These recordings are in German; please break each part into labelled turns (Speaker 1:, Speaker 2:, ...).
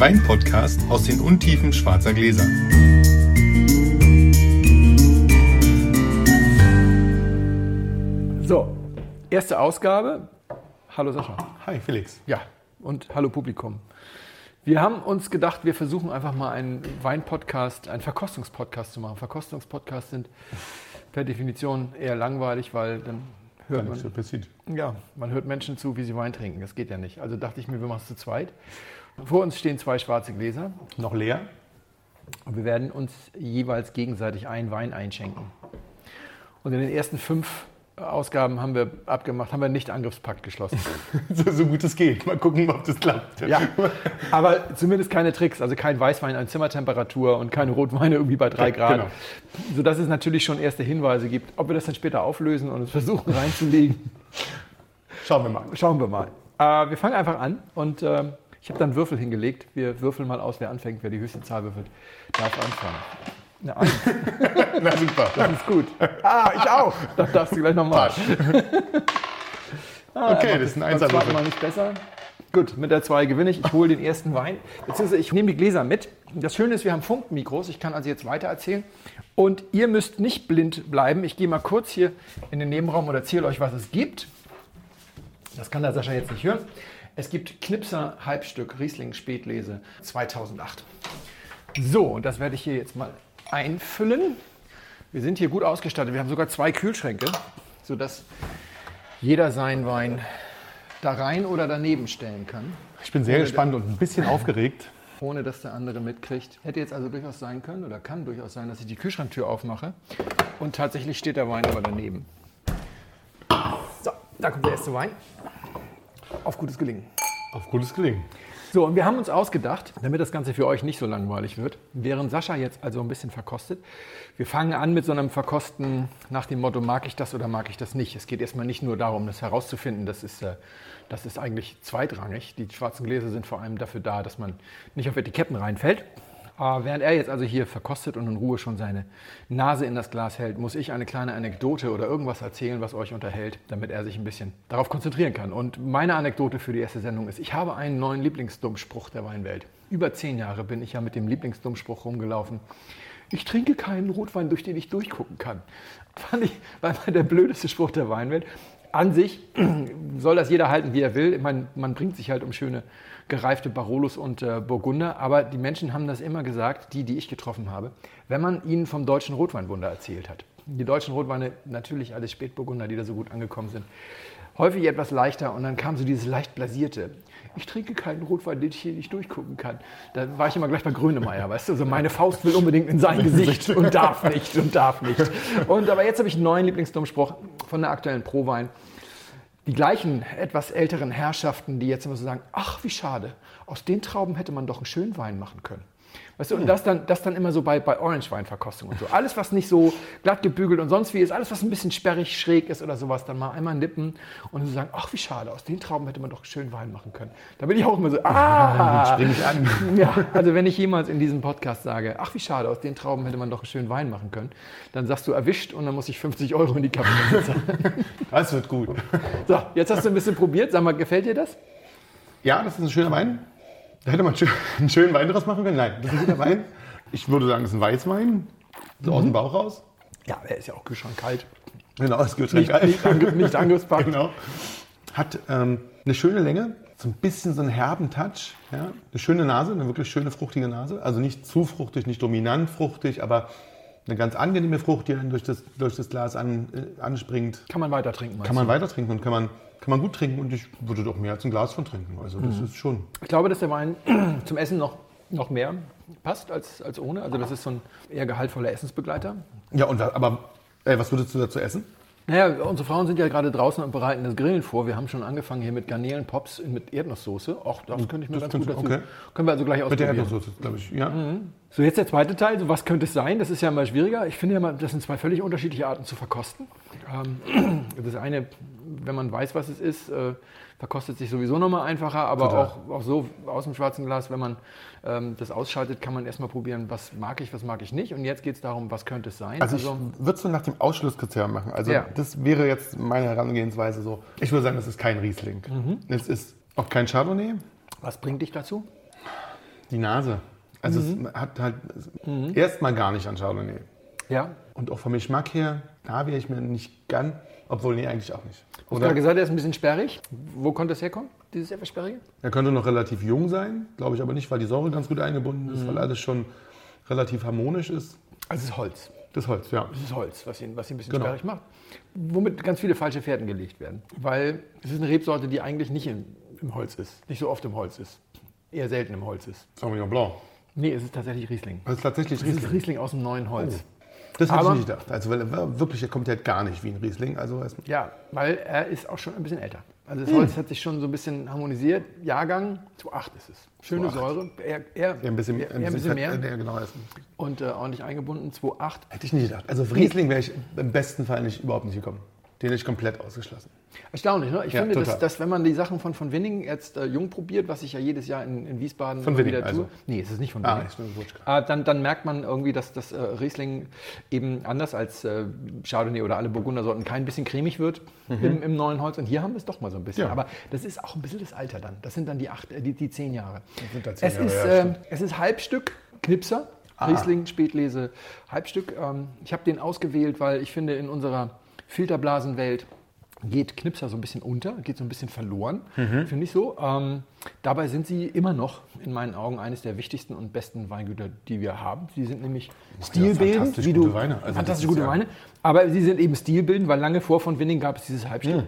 Speaker 1: der Wein-Podcast aus den Untiefen schwarzer Gläser.
Speaker 2: So, erste Ausgabe. Hallo Sascha.
Speaker 1: Hi Felix.
Speaker 2: Ja, und hallo Publikum. Wir haben uns gedacht, wir versuchen einfach mal einen Wein-Podcast, einen Verkostungspodcast zu machen. Verkostungspodcasts sind per Definition eher langweilig, weil dann hört man, ja, man hört Menschen zu, wie sie Wein trinken. Das geht ja nicht. Also dachte ich mir, wir machen es zu zweit. Vor uns stehen zwei schwarze Gläser
Speaker 1: Noch leer?
Speaker 2: und wir werden uns jeweils gegenseitig einen Wein einschenken. Und in den ersten fünf Ausgaben haben wir abgemacht, haben wir nicht Angriffspakt geschlossen.
Speaker 1: So, so gut es geht. Mal gucken, ob das klappt.
Speaker 2: Ja, aber zumindest keine Tricks, also kein Weißwein an Zimmertemperatur und keine Rotweine irgendwie bei drei Grad.
Speaker 1: genau.
Speaker 2: Sodass es natürlich schon erste Hinweise gibt. Ob wir das dann später auflösen und es versuchen reinzulegen,
Speaker 1: Schauen wir mal.
Speaker 2: schauen wir mal. Äh, wir fangen einfach an und ähm, ich habe dann Würfel hingelegt. Wir würfeln mal aus, wer anfängt, wer die höchste Zahl würfelt, darf anfangen. Eine Eins,
Speaker 1: Na super.
Speaker 2: das ist gut. Ah, ich auch. Das darfst du gleich nochmal.
Speaker 1: Pasch. Okay, das ist ein
Speaker 2: zweiten
Speaker 1: Einserwürfel.
Speaker 2: Mal nicht besser. Gut, mit der 2 gewinne ich. Ich hole den ersten Wein. Beziehungsweise ich nehme die Gläser mit. Das Schöne ist, wir haben Funkmikros. Ich kann also jetzt weiter erzählen. Und ihr müsst nicht blind bleiben. Ich gehe mal kurz hier in den Nebenraum und erzähle euch, was es gibt. Das kann der Sascha jetzt nicht hören. Es gibt Knipser Halbstück Riesling Spätlese 2008. So, und das werde ich hier jetzt mal einfüllen. Wir sind hier gut ausgestattet. Wir haben sogar zwei Kühlschränke, sodass jeder seinen Wein da rein oder daneben stellen kann,
Speaker 1: Ich bin sehr gespannt und ein bisschen aufgeregt.
Speaker 2: ohne dass der andere mitkriegt. Hätte jetzt also durchaus sein können oder kann durchaus sein, dass ich die Kühlschranktür aufmache und tatsächlich steht der Wein aber daneben. So, da kommt der erste Wein. Auf gutes Gelingen.
Speaker 1: Auf gutes Gelingen.
Speaker 2: So, und wir haben uns ausgedacht, damit das Ganze für euch nicht so langweilig wird, während Sascha jetzt also ein bisschen verkostet. Wir fangen an mit so einem Verkosten nach dem Motto, mag ich das oder mag ich das nicht. Es geht erstmal nicht nur darum, das herauszufinden, das ist, äh, das ist eigentlich zweitrangig. Die schwarzen Gläser sind vor allem dafür da, dass man nicht auf Etiketten reinfällt. Äh, während er jetzt also hier verkostet und in Ruhe schon seine Nase in das Glas hält, muss ich eine kleine Anekdote oder irgendwas erzählen, was euch unterhält, damit er sich ein bisschen darauf konzentrieren kann. Und meine Anekdote für die erste Sendung ist, ich habe einen neuen Lieblingsdummspruch der Weinwelt. Über zehn Jahre bin ich ja mit dem Lieblingsdummspruch rumgelaufen. Ich trinke keinen Rotwein, durch den ich durchgucken kann. Fand ich, war der blödeste Spruch der Weinwelt. An sich soll das jeder halten, wie er will. Meine, man bringt sich halt um schöne gereifte Barolos und äh, Burgunder, aber die Menschen haben das immer gesagt, die, die ich getroffen habe, wenn man ihnen vom deutschen Rotweinwunder erzählt hat. Die deutschen Rotweine, natürlich alles Spätburgunder, die da so gut angekommen sind, häufig etwas leichter und dann kam so dieses leicht blasierte. Ich trinke keinen Rotwein, den ich hier nicht durchgucken kann. Da war ich immer gleich bei Grönemeyer, weißt du? Also meine Faust will unbedingt in sein Gesicht und darf nicht und darf nicht. Und aber jetzt habe ich einen neuen Lieblingsdummspruch von der aktuellen Prowein die gleichen etwas älteren Herrschaften, die jetzt immer so sagen, ach wie schade, aus den Trauben hätte man doch einen schönen Wein machen können. Weißt du, und das dann, das dann immer so bei, bei Orange-Weinverkostung und so. Alles, was nicht so glatt gebügelt und sonst wie ist, alles, was ein bisschen sperrig, schräg ist oder sowas, dann mal einmal nippen und so sagen, ach wie schade, aus den Trauben hätte man doch schönen Wein machen können. Da bin ich auch immer so, ah,
Speaker 1: Spring ich an.
Speaker 2: ja, also wenn ich jemals in diesem Podcast sage, ach wie schade, aus den Trauben hätte man doch schönen Wein machen können, dann sagst du erwischt und dann muss ich 50 Euro in die Kappe zahlen.
Speaker 1: Das wird gut.
Speaker 2: So, jetzt hast du ein bisschen probiert. Sag mal, gefällt dir das?
Speaker 1: Ja, das ist ein schöner Wein. Da hätte man einen schönen Wein draus machen können. Nein, das ist ein guter Wein. Ich würde sagen, das ist ein Weißwein. So aus dem Bauch raus.
Speaker 2: Ja, er ist ja auch kühlschrankkalt.
Speaker 1: Genau, das Getränk.
Speaker 2: Nicht, nicht, angr nicht angriffspackt.
Speaker 1: Genau. Hat ähm, eine schöne Länge, so ein bisschen so einen herben Touch. Ja? Eine schöne Nase, eine wirklich schöne fruchtige Nase. Also nicht zu fruchtig, nicht dominant fruchtig, aber eine ganz angenehme Frucht, die dann durch das, durch das Glas an, äh, anspringt.
Speaker 2: Kann man weiter trinken.
Speaker 1: Kann man weiter trinken und kann man, kann man gut trinken und ich würde doch mehr als ein Glas von trinken. Also das ist schon.
Speaker 2: Ich glaube, dass der Wein zum Essen noch, noch mehr passt als, als ohne. Also das ist so ein eher gehaltvoller Essensbegleiter.
Speaker 1: Ja, und aber äh, was würdest du dazu essen?
Speaker 2: Naja, unsere Frauen sind ja gerade draußen und bereiten das Grillen vor. Wir haben schon angefangen hier mit Garnelenpops mit Erdnusssoße. Auch das könnte ich mir
Speaker 1: Das
Speaker 2: ganz gut dazu.
Speaker 1: okay.
Speaker 2: Können wir also gleich
Speaker 1: Mit der
Speaker 2: ausprobieren.
Speaker 1: Erdnusssoße, glaube ich. Ja.
Speaker 2: So, jetzt der zweite Teil. So, was könnte es sein? Das ist ja mal schwieriger. Ich finde ja mal, das sind zwei völlig unterschiedliche Arten zu verkosten. Ähm, das eine, wenn man weiß, was es ist, äh, verkostet sich sowieso nochmal einfacher. Aber
Speaker 1: Total.
Speaker 2: auch, auch so aus dem schwarzen Glas, wenn man ähm, das ausschaltet, kann man erstmal probieren, was mag ich, was mag ich nicht. Und jetzt geht es darum, was könnte es sein.
Speaker 1: Also ich würde es so nach dem Ausschlusskriterium machen. Also
Speaker 2: Ja.
Speaker 1: das wäre jetzt meine Herangehensweise so. Ich würde sagen, das ist kein Riesling.
Speaker 2: Mhm.
Speaker 1: Es ist auch kein Chardonnay.
Speaker 2: was bringt dich dazu?
Speaker 1: Die Nase. Also
Speaker 2: Mhm.
Speaker 1: es hat halt erstmal gar nicht an Chardonnay.
Speaker 2: Ja.
Speaker 1: Und auch vom Geschmack her, da wäre ich mir nicht ganz, obwohl nee, eigentlich auch nicht.
Speaker 2: Du hast gerade gesagt, er ist ein bisschen sperrig. Wo konnte das herkommen, dieses etwas sperrige?
Speaker 1: er könnte noch relativ jung sein, glaube ich aber nicht, weil die Säure ganz gut eingebunden
Speaker 2: Mhm.
Speaker 1: ist, weil alles schon relativ harmonisch ist.
Speaker 2: Also es ist Holz.
Speaker 1: Das Holz, ja.
Speaker 2: Das ist Holz, was ihn, was ihn ein bisschen
Speaker 1: Genau.
Speaker 2: sperrig macht. Womit ganz viele falsche Fährten gelegt werden. Weil es ist eine Rebsorte, die eigentlich nicht im, im Holz ist. Nicht so oft im Holz ist. Eher selten im Holz ist.
Speaker 1: Sauvignon Blanc.
Speaker 2: Nee, es ist tatsächlich Riesling.
Speaker 1: Das ist tatsächlich
Speaker 2: Es ist
Speaker 1: Riesling.
Speaker 2: Riesling aus dem neuen Holz.
Speaker 1: Das hätte ich nicht gedacht. Also weil er wirklich, er kommt halt gar nicht wie ein Riesling. Also
Speaker 2: Ja, weil er ist auch schon ein bisschen älter. Also das Holz hat sich schon so ein bisschen harmonisiert. Jahrgang 2,8 ist es. Schöne
Speaker 1: 2,8.
Speaker 2: Säure. Eher, eher,
Speaker 1: eher ein bisschen,
Speaker 2: eher, ein bisschen mehr.
Speaker 1: fett- Ja, genau.
Speaker 2: Und äh, ordentlich eingebunden. 2,8.
Speaker 1: Hätte ich nicht gedacht. Also auf Riesling wäre ich im besten Fall nicht, überhaupt nicht gekommen. Den ich komplett ausgeschlossen.
Speaker 2: Erstaunlich, ne? Ich
Speaker 1: Ja,
Speaker 2: finde, dass, dass wenn man die Sachen von, von Winning jetzt äh, jung probiert, was ich ja jedes Jahr in, in Wiesbaden
Speaker 1: Von Winning,
Speaker 2: wieder tue.
Speaker 1: also.
Speaker 2: Nee, es ist nicht von
Speaker 1: Ah,
Speaker 2: Winning.
Speaker 1: ist ein Wutschka.
Speaker 2: Äh, dann, dann merkt man irgendwie, dass das äh, Riesling eben anders als äh, Chardonnay oder alle Burgundersorten kein bisschen cremig wird im, im neuen Holz. Und hier haben wir es doch mal so ein bisschen.
Speaker 1: Mhm. Ja.
Speaker 2: Aber das ist auch ein bisschen das Alter dann. Das sind dann die, acht, äh, die, die zehn Jahre.
Speaker 1: sind dann zehn
Speaker 2: es,
Speaker 1: Jahre,
Speaker 2: ist,
Speaker 1: ja,
Speaker 2: äh,
Speaker 1: stimmt.
Speaker 2: es ist Halbstück Knipser. Riesling, Spätlese, Halbstück. Ähm, ich habe den ausgewählt, weil ich finde, in unserer Filterblasenwelt geht Knipser so ein bisschen unter, geht so ein bisschen verloren,
Speaker 1: Mhm.
Speaker 2: finde ich so. Ähm, dabei sind sie immer noch in meinen Augen eines der wichtigsten und besten Weingüter, die wir haben. Sie sind nämlich stilbildend,
Speaker 1: fantastisch
Speaker 2: wie
Speaker 1: gute
Speaker 2: du
Speaker 1: Weine. Also
Speaker 2: fantastisch gute
Speaker 1: ja-
Speaker 2: Weine, aber sie sind eben stilbildend, weil lange vor von Winning gab es dieses Halbstück.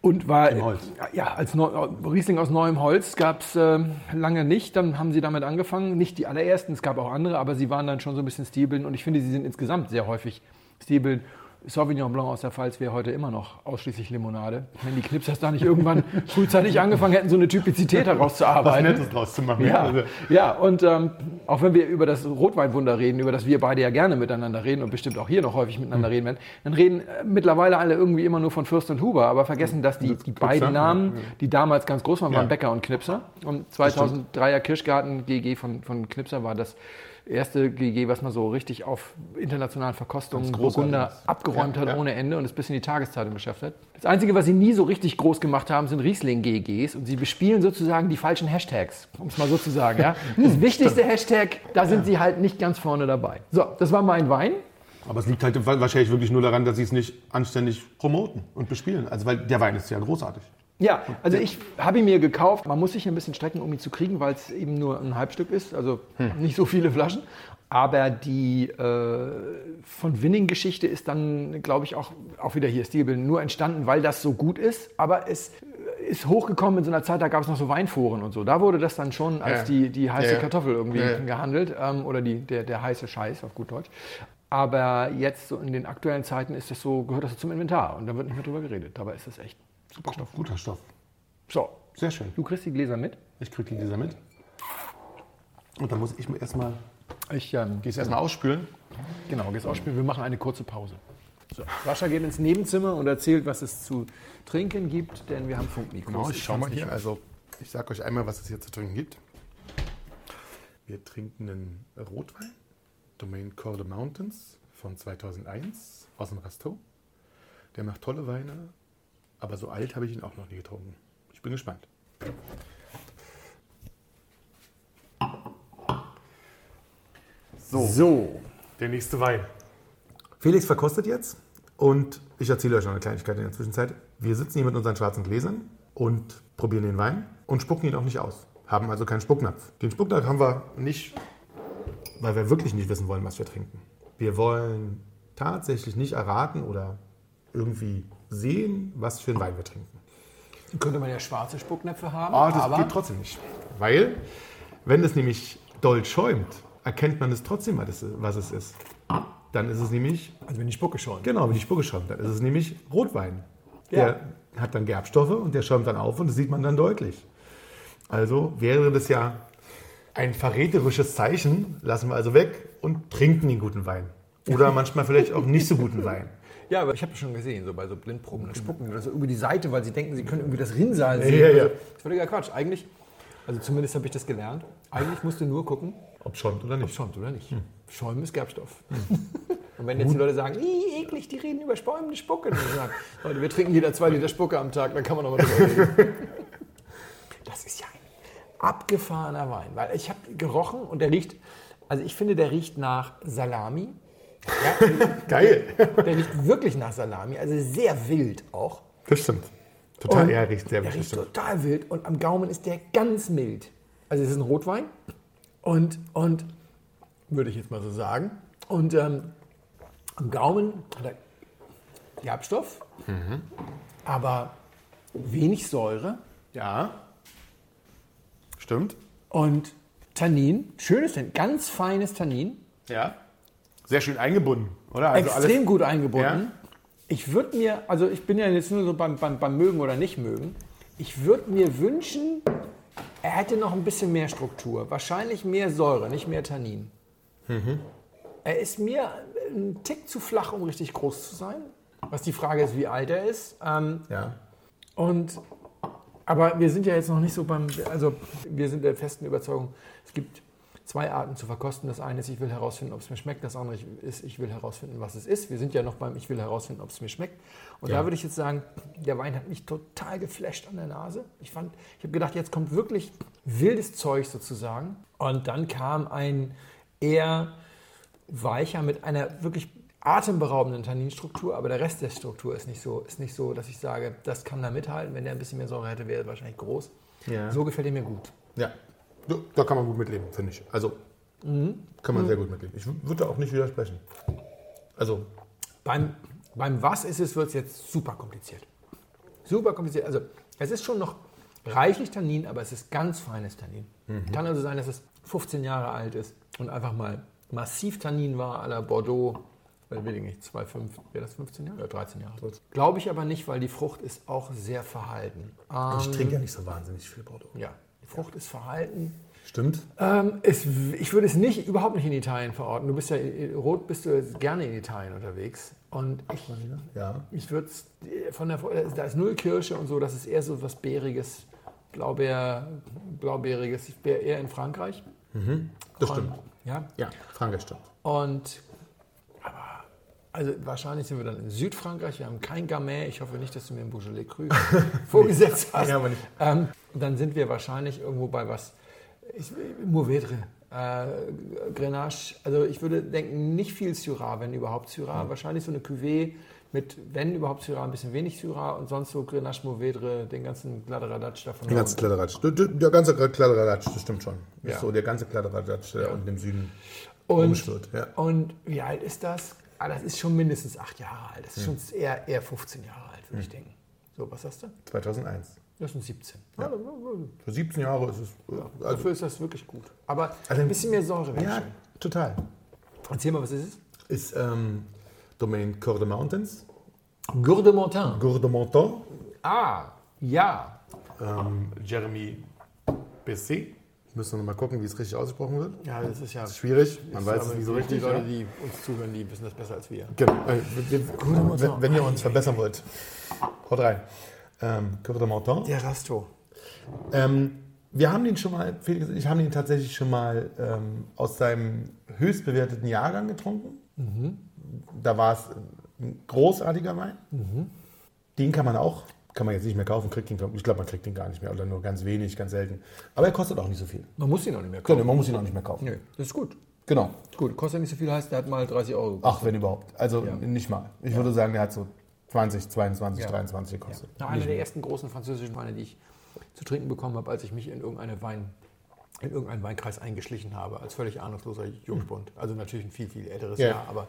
Speaker 2: Und war
Speaker 1: Im Holz.
Speaker 2: ja als Neu Riesling aus neuem Holz gab es äh, lange nicht. Dann haben sie damit angefangen. Nicht die allerersten, es gab auch andere, aber sie waren dann schon so ein bisschen stilbildend. Und ich finde, sie sind insgesamt sehr häufig stilbildend. Sauvignon Blanc aus der Pfalz wäre heute immer noch ausschließlich Limonade. Wenn die Knipsers da nicht irgendwann frühzeitig angefangen hätten, so eine Typizität
Speaker 1: Was
Speaker 2: herauszuarbeiten.
Speaker 1: Nettes draus zu machen.
Speaker 2: Ja,
Speaker 1: Also,
Speaker 2: ja, und ähm, auch wenn wir über das Rotweinwunder reden, über das wir beide ja gerne miteinander reden und bestimmt auch hier noch häufig miteinander reden werden, dann reden äh, mittlerweile alle irgendwie immer nur von Fürst und Huber, aber vergessen, dass die, die beiden Namen, die damals ganz groß waren, waren
Speaker 1: Ja.
Speaker 2: Bäcker und Knipser. Und 2003er Kirschgarten GG von, von Knipser war das erste GG, was man so richtig auf internationalen Verkostungen Burgunder abgeräumt
Speaker 1: Ja,
Speaker 2: hat
Speaker 1: ja.
Speaker 2: ohne Ende und es bis in die Tageszeitung geschafft hat. Das Einzige, was sie nie so richtig groß gemacht haben, sind Riesling-GGs und sie bespielen sozusagen die falschen Hashtags, um es mal so zu sagen. Ja? Das wichtigste Hashtag, da sind sie halt nicht ganz vorne dabei. So, das war mein Wein.
Speaker 1: aber es liegt halt wahrscheinlich wirklich nur daran, dass sie es nicht anständig promoten und bespielen. Also weil der Wein ist ja großartig.
Speaker 2: Ja, also ich habe ihn mir gekauft. Man muss sich ein bisschen strecken, um ihn zu kriegen, weil es eben nur ein Halbstück ist, also nicht so viele Flaschen. Aber die äh, von Winning-Geschichte ist dann, glaube ich, auch, auch wieder hier Stilbild nur entstanden, weil das so gut ist. Aber es ist hochgekommen in so einer Zeit, da gab es noch so Weinforen und so. Da wurde das dann schon als
Speaker 1: Ja.
Speaker 2: die, die heiße
Speaker 1: Ja.
Speaker 2: Kartoffel irgendwie
Speaker 1: ja.
Speaker 2: gehandelt ähm, oder die, der, der heiße Scheiß auf gut Deutsch. Aber jetzt so in den aktuellen Zeiten ist das so, gehört das so zum Inventar und da wird nicht mehr drüber geredet. Dabei ist das echt super Stoff.
Speaker 1: Guter Stoff.
Speaker 2: So,
Speaker 1: Sehr schön.
Speaker 2: du kriegst die Gläser mit.
Speaker 1: Ich kriege die dieser mit. Und dann muss ich mir erstmal,
Speaker 2: Ich ähm,
Speaker 1: es erstmal ausspülen.
Speaker 2: genau, gehst ausspielen. Wir machen eine kurze Pause. So, Sascha geht ins Nebenzimmer und erzählt, was es zu trinken gibt, denn wir haben Funkmikros.
Speaker 1: Genau, ich schau mal hier. Also, ich sage euch einmal, was es hier zu trinken gibt. Wir trinken einen Rotwein, Domain Call the Mountains von 2001 aus dem Rasteau. Der macht tolle Weine, aber so alt habe ich ihn auch noch nie getrunken. Ich bin gespannt. So,
Speaker 2: So,
Speaker 1: der nächste Wein. Felix verkostet jetzt und ich erzähle euch noch eine Kleinigkeit in der Zwischenzeit. Wir sitzen hier mit unseren schwarzen Gläsern und probieren den Wein und spucken ihn auch nicht aus. Haben also keinen Spucknapf. Den Spucknapf haben wir nicht, weil wir wirklich nicht wissen wollen, was wir trinken. Wir wollen tatsächlich nicht erraten oder irgendwie sehen, was für einen Wein wir trinken.
Speaker 2: könnte man ja schwarze Spucknäpfe haben,
Speaker 1: Ah, das
Speaker 2: aber
Speaker 1: geht trotzdem nicht. Weil, wenn es nämlich doll schäumt, erkennt man es trotzdem, was es- ist. Dann ist es nämlich
Speaker 2: also wenn die Spucke schon.
Speaker 1: Genau, wie die Spucke schäumt. Dann ist es nämlich Rotwein. Der hat dann Gerbstoffe und der schäumt dann auf und das sieht man dann deutlich. Also wäre das ja ein verräterisches Zeichen, lassen wir also weg und trinken den guten Wein. Oder manchmal vielleicht auch nicht so guten Wein.
Speaker 2: Ja, aber ich habe das schon gesehen, so bei so Blindproben. Da spucken das so über die Seite, weil sie denken, sie können irgendwie das Rinnsal sehen.
Speaker 1: Ja, ja.
Speaker 2: Also, das ist völliger Quatsch. Eigentlich, also zumindest habe ich das gelernt, eigentlich musst du nur gucken,
Speaker 1: Ob schäumt oder
Speaker 2: ob
Speaker 1: nicht.
Speaker 2: schäumt oder nicht. Schäumen ist Gerbstoff. Und wenn jetzt die Leute sagen, "Ih, eklig, die reden über schäumende Spucke, dann sagen, Leute, wir trinken jeder zwei Liter Spucke am Tag, dann kann man noch mal drüber reden. Das ist ja abgefahrener Wein, weil ich habe gerochen und der riecht, also ich finde, der riecht nach Salami. Ja,
Speaker 1: Geil.
Speaker 2: der riecht wirklich nach Salami, also sehr wild auch.
Speaker 1: Das stimmt. Total,
Speaker 2: Und
Speaker 1: er riecht sehr wild.
Speaker 2: riecht total wild und am Gaumen ist der ganz mild. Also es ist ein Rotwein und, und würde ich jetzt mal so sagen. Und ähm, am Gaumen hat er Gerbstoff,
Speaker 1: Mhm.
Speaker 2: aber wenig Säure
Speaker 1: Ja. Stimmt.
Speaker 2: und Tannin, schönes Tannin, ganz feines Tannin,
Speaker 1: Ja. Sehr schön eingebunden, oder? Also
Speaker 2: extrem gut eingebunden.
Speaker 1: Ja.
Speaker 2: Ich würde mir, also ich bin ja jetzt nur so beim, beim, beim Mögen oder nicht mögen, ich würde mir wünschen, er hätte noch ein bisschen mehr Struktur, wahrscheinlich mehr Säure, nicht mehr Tannin.
Speaker 1: Mhm.
Speaker 2: Er ist mir ein Tick zu flach, um richtig groß zu sein. Was die Frage ist, wie alt er ist. Ähm,
Speaker 1: Ja.
Speaker 2: und, aber wir sind ja jetzt noch nicht so beim, also wir sind der festen Überzeugung, es gibt zwei Arten zu verkosten. Das eine ist, ich will herausfinden, ob es mir schmeckt. Das andere ist, ich will herausfinden, was es ist. Wir sind ja noch beim, ich will herausfinden, ob es mir schmeckt. Und
Speaker 1: Ja.
Speaker 2: da würde ich jetzt sagen, der Wein hat mich total geflasht an der Nase. Ich fand, ich habe gedacht, jetzt kommt wirklich wildes Zeug sozusagen. Und dann kam ein eher weicher mit einer wirklich atemberaubenden Tanninstruktur, aber der Rest der Struktur ist nicht so, ist nicht so, dass ich sage, das kann da mithalten. Wenn der ein bisschen mehr Säure hätte, wäre er wahrscheinlich groß.
Speaker 1: Ja.
Speaker 2: So gefällt er mir gut.
Speaker 1: Ja. Da- Da kann man gut mitleben, finde ich. Also, kann man sehr gut mitleben. Ich würde da auch nicht widersprechen. Also,
Speaker 2: Beim, beim Was ist es, wird es jetzt super kompliziert. Super kompliziert. Also, es ist schon noch reichlich Tannin, aber es ist ganz feines Tannin. Kann also sein, dass es 15 Jahre alt ist und einfach mal massiv Tannin war, à la Bordeaux, weil will ich nicht, 2,5, wäre das 15 Jahre oder 13 Jahre? Glaube ich aber nicht, weil die Frucht ist auch sehr verhalten.
Speaker 1: ich
Speaker 2: Ähm,
Speaker 1: trinke ja nicht so wahnsinnig viel Bordeaux.
Speaker 2: ja, die Frucht ist verhalten.
Speaker 1: Stimmt?
Speaker 2: Ähm, es, ich würde es nicht, überhaupt nicht in Italien verorten. Du bist ja, rot bist du gerne in Italien unterwegs. Und ich,
Speaker 1: Ja.
Speaker 2: ich würde es von der, da ist null Kirsche und so, das ist eher so was Bäriges, Blaubeer, Blaubeeriges. Ich wäre eher in Frankreich.
Speaker 1: Das
Speaker 2: Und-
Speaker 1: stimmt.
Speaker 2: Ja.
Speaker 1: Ja, Frankreich stimmt.
Speaker 2: Und, also wahrscheinlich sind wir dann in Südfrankreich. Wir haben kein Gamay. Ich hoffe nicht, dass du mir ein Beaujolais Cru vorgesetzt hast.
Speaker 1: Ja, aber nicht.
Speaker 2: Ähm, dann sind wir wahrscheinlich irgendwo bei was, ich, Mourvedre, äh, Grenache. Also ich würde denken, nicht viel Syrah, wenn überhaupt Syrah. Wahrscheinlich so eine Cuvée mit, wenn überhaupt Syrah, ein bisschen wenig Syrah und sonst so Grenache, Mourvedre, den ganzen Kladderadatsch davon.
Speaker 1: Der ganze Kladderadatsch. Der, ganze Kladderadatsch, das stimmt schon.
Speaker 2: Ja.
Speaker 1: ist so der ganze Kladderadatsch, der unten im Süden
Speaker 2: Und,
Speaker 1: rumschwirrt. Ja.
Speaker 2: und wie alt ist das? Ah, das ist schon mindestens acht Jahre alt. Das ist
Speaker 1: Hm.
Speaker 2: schon eher, eher 15 Jahre alt, würde ich denken. So, was hast du?
Speaker 1: 2001.
Speaker 2: Das sind 17. Ja.
Speaker 1: Für 17 Jahre ist es. Also,
Speaker 2: Dafür ist das wirklich gut. Aber
Speaker 1: Also-
Speaker 2: ein bisschen mehr Säure wäre
Speaker 1: ja,
Speaker 2: schön.
Speaker 1: total.
Speaker 2: Erzähl mal, was ist es?
Speaker 1: Ist ähm, Domain Coeur de Mountains.
Speaker 2: Gourde Montin.
Speaker 1: Coeur de Monton.
Speaker 2: Ah, ja.
Speaker 1: Ähm, Jeremy Bessé. Müssen wir noch mal gucken, wie es richtig ausgesprochen wird.
Speaker 2: Ja, das ist ja.
Speaker 1: Das ist schwierig. Man weiß es nicht so
Speaker 2: die-
Speaker 1: richtig.
Speaker 2: Die Leute, die uns zuhören, die wissen das besser als wir.
Speaker 1: Genau. Wir- wir- wenn, wenn ihr uns verbessern wollt, haut rein. Ähm, de Monton.
Speaker 2: Der Rasto.
Speaker 1: Ähm, wir haben den schon mal, Felix, ich habe den tatsächlich schon mal ähm, aus seinem höchst bewerteten Jahrgang getrunken. Da war es ein großartiger Wein. Den kann man auch, kann man jetzt nicht mehr kaufen, kriegt den, ich glaube, man kriegt den gar nicht mehr oder nur ganz wenig, ganz selten. Aber er kostet auch nicht so viel.
Speaker 2: Man muss ihn noch nicht mehr kaufen.
Speaker 1: Genau, man muss ihn auch nicht mehr kaufen.
Speaker 2: Nö, das ist gut.
Speaker 1: Genau.
Speaker 2: Gut, kostet nicht so viel, heißt, der hat mal 30 Euro gekostet.
Speaker 1: Ach, wenn überhaupt. Also
Speaker 2: Ja.
Speaker 1: nicht mal. Ich würde sagen, der hat so 20, 22,
Speaker 2: Ja.
Speaker 1: 23 gekostet.
Speaker 2: Ja, einer der ersten großen französischen Weine, die ich zu trinken bekommen habe, als ich mich in, irgendeine Wein, in irgendeinen Weinkreis eingeschlichen habe, als völlig ahnungsloser Jungspund. Also natürlich ein viel, viel älteres
Speaker 1: Ja.
Speaker 2: Jahr, aber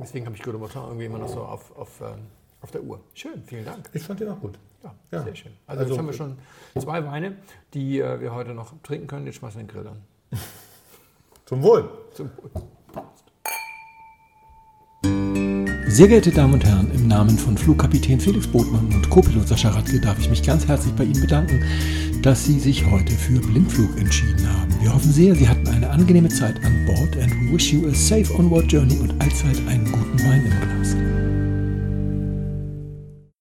Speaker 2: deswegen habe ich Martin irgendwie immer noch so auf, auf, ähm, auf der Uhr. Schön, vielen Dank.
Speaker 1: Ich fand den auch gut.
Speaker 2: Ja,
Speaker 1: Ja.
Speaker 2: sehr schön. Also,
Speaker 1: Also-
Speaker 2: jetzt haben wir schon zwei Weine, die äh, wir heute noch trinken können. Jetzt schmeißen wir den Grill an.
Speaker 1: Zum Wohl.
Speaker 2: Zum Wohl.
Speaker 3: Sehr geehrte Damen und Herren, im Namen von Flugkapitän Felix Botmann und Co-Pilot Sascha Radke darf ich mich ganz herzlich bei Ihnen bedanken, dass Sie sich heute für Blindflug entschieden haben. Wir hoffen sehr, Sie hatten eine angenehme Zeit an Bord and we wish you a safe onward journey und allzeit einen guten Wein im Gepäck.